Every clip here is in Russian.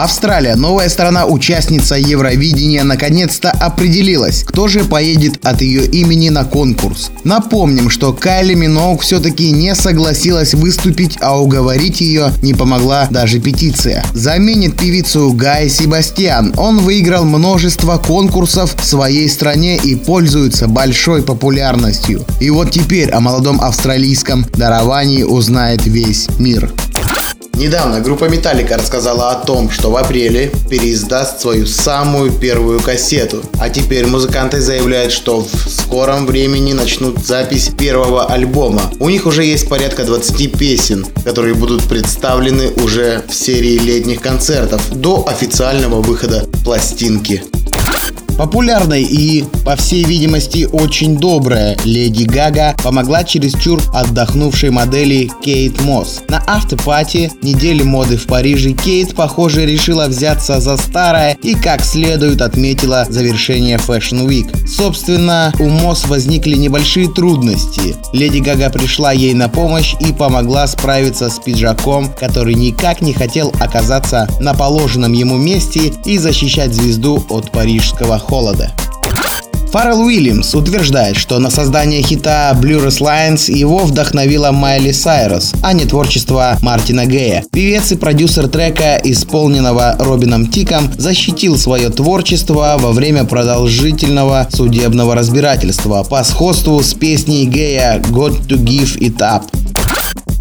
Австралия, новая страна-участница Евровидения, наконец-то определилась, кто же поедет от ее имени на конкурс. Напомним, что Кайли Миноук все-таки не согласилась выступить, а уговорить ее не помогла даже петиция. Заменит певицу Гай Себастьян. Он выиграл множество конкурсов в своей стране и пользуется большой популярностью. И вот теперь о молодом австралийском даровании узнает весь мир. Недавно группа Металлика рассказала о том, что в апреле переиздаст свою самую первую кассету. А теперь музыканты заявляют, что в скором времени начнут запись первого альбома. У них уже есть порядка 20 песен, которые будут представлены уже в серии летних концертов до официального выхода пластинки. Популярной и, по всей видимости, очень добрая Леди Гага помогла чересчур отдохнувшей модели Кейт Мосс. На автопати недели моды в Париже Кейт, похоже, решила взяться за старое и как следует отметила завершение Fashion Week. Собственно, у Мосс возникли небольшие трудности. Леди Гага пришла ей на помощь и помогла справиться с пиджаком, который никак не хотел оказаться на положенном ему месте и защищать звезду от парижского холода. Фаррелл Уильямс утверждает, что на создание хита Blues Lines его вдохновила Майли Сайрус, а не творчество Мартина Гея. Певец и продюсер трека, исполненного Робином Тиком, защитил свое творчество во время продолжительного судебного разбирательства по сходству с песней Гея «Got to Give It Up».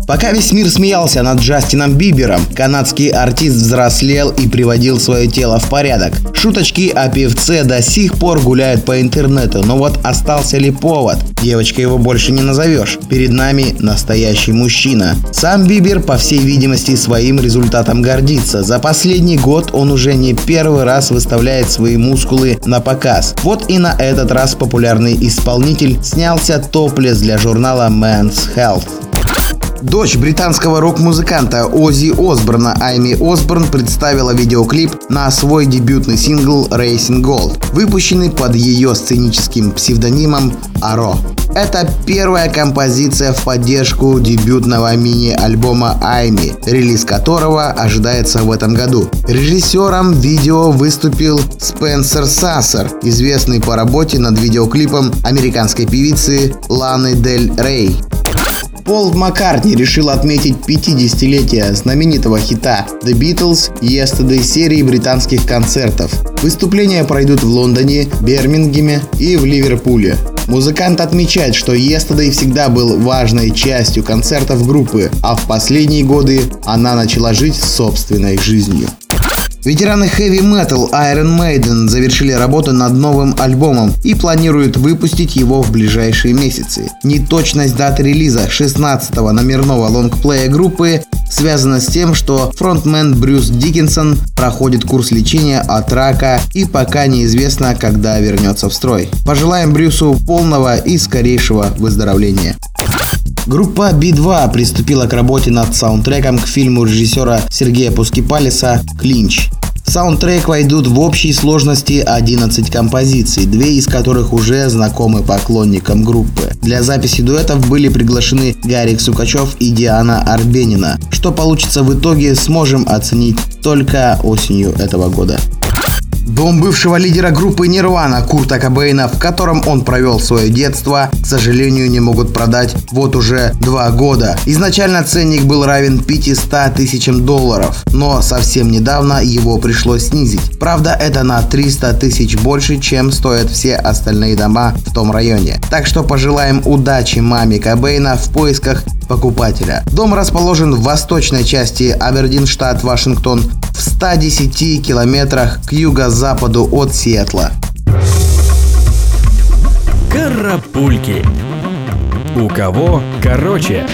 Пока весь мир смеялся над Джастином Бибером, канадский артист взрослел и приводил свое тело в порядок. Шуточки о певце до сих пор гуляют по интернету, но вот остался ли повод? Девочка его больше не назовешь. Перед нами настоящий мужчина. Сам Бибер, по всей видимости, своим результатом гордится. За последний год он уже не первый раз выставляет свои мускулы на показ. Вот и на этот раз популярный исполнитель снялся топлес для журнала Men's Health. Дочь британского рок-музыканта Оззи Осборна Айми Осборн представила видеоклип на свой дебютный сингл Racing Gold, выпущенный под ее сценическим псевдонимом Аро. Это первая композиция в поддержку дебютного мини-альбома Айми, релиз которого ожидается в этом году. Режиссером видео выступил Спенсер Сассер, известный по работе над видеоклипом американской певицы Ланы Дель Рей. Пол Маккартни решил отметить 50-летие знаменитого хита The Beatles Yesterday серии британских концертов. Выступления пройдут в Лондоне, Бирмингеме и в Ливерпуле. Музыкант отмечает, что Yesterday всегда был важной частью концертов группы, а в последние годы она начала жить собственной жизнью. Ветераны Heavy Metal Iron Maiden завершили работу над новым альбомом и планируют выпустить его в ближайшие месяцы. Неточность даты релиза 16-го номерного лонгплея группы связана с тем, что фронтмен Брюс Диккенсон проходит курс лечения от рака и пока неизвестно, когда вернется в строй. Пожелаем Брюсу полного и скорейшего выздоровления. Группа B2 приступила к работе над саундтреком к фильму режиссера Сергея Пускипалиса «Клинч». Саундтрек войдут в общей сложности 11 композиций, две из которых уже знакомы поклонникам группы. Для записи дуэтов были приглашены Гарик Сукачев и Диана Арбенина. Что получится в итоге, сможем оценить только осенью этого года. Дом бывшего лидера группы Нирвана Курта Кобейна, в котором он провел свое детство, к сожалению, не могут продать вот уже два года. Изначально ценник был равен 500 тысячам долларов, но совсем недавно его пришлось снизить. Правда, это на 300 тысяч больше, чем стоят все остальные дома в том районе. Так что пожелаем удачи маме Кобейна в поисках покупателя. Дом расположен в восточной части Абердин, штат Вашингтон, в 110 километрах к юго-западу от Сиэтла. Карапульки. У кого короче?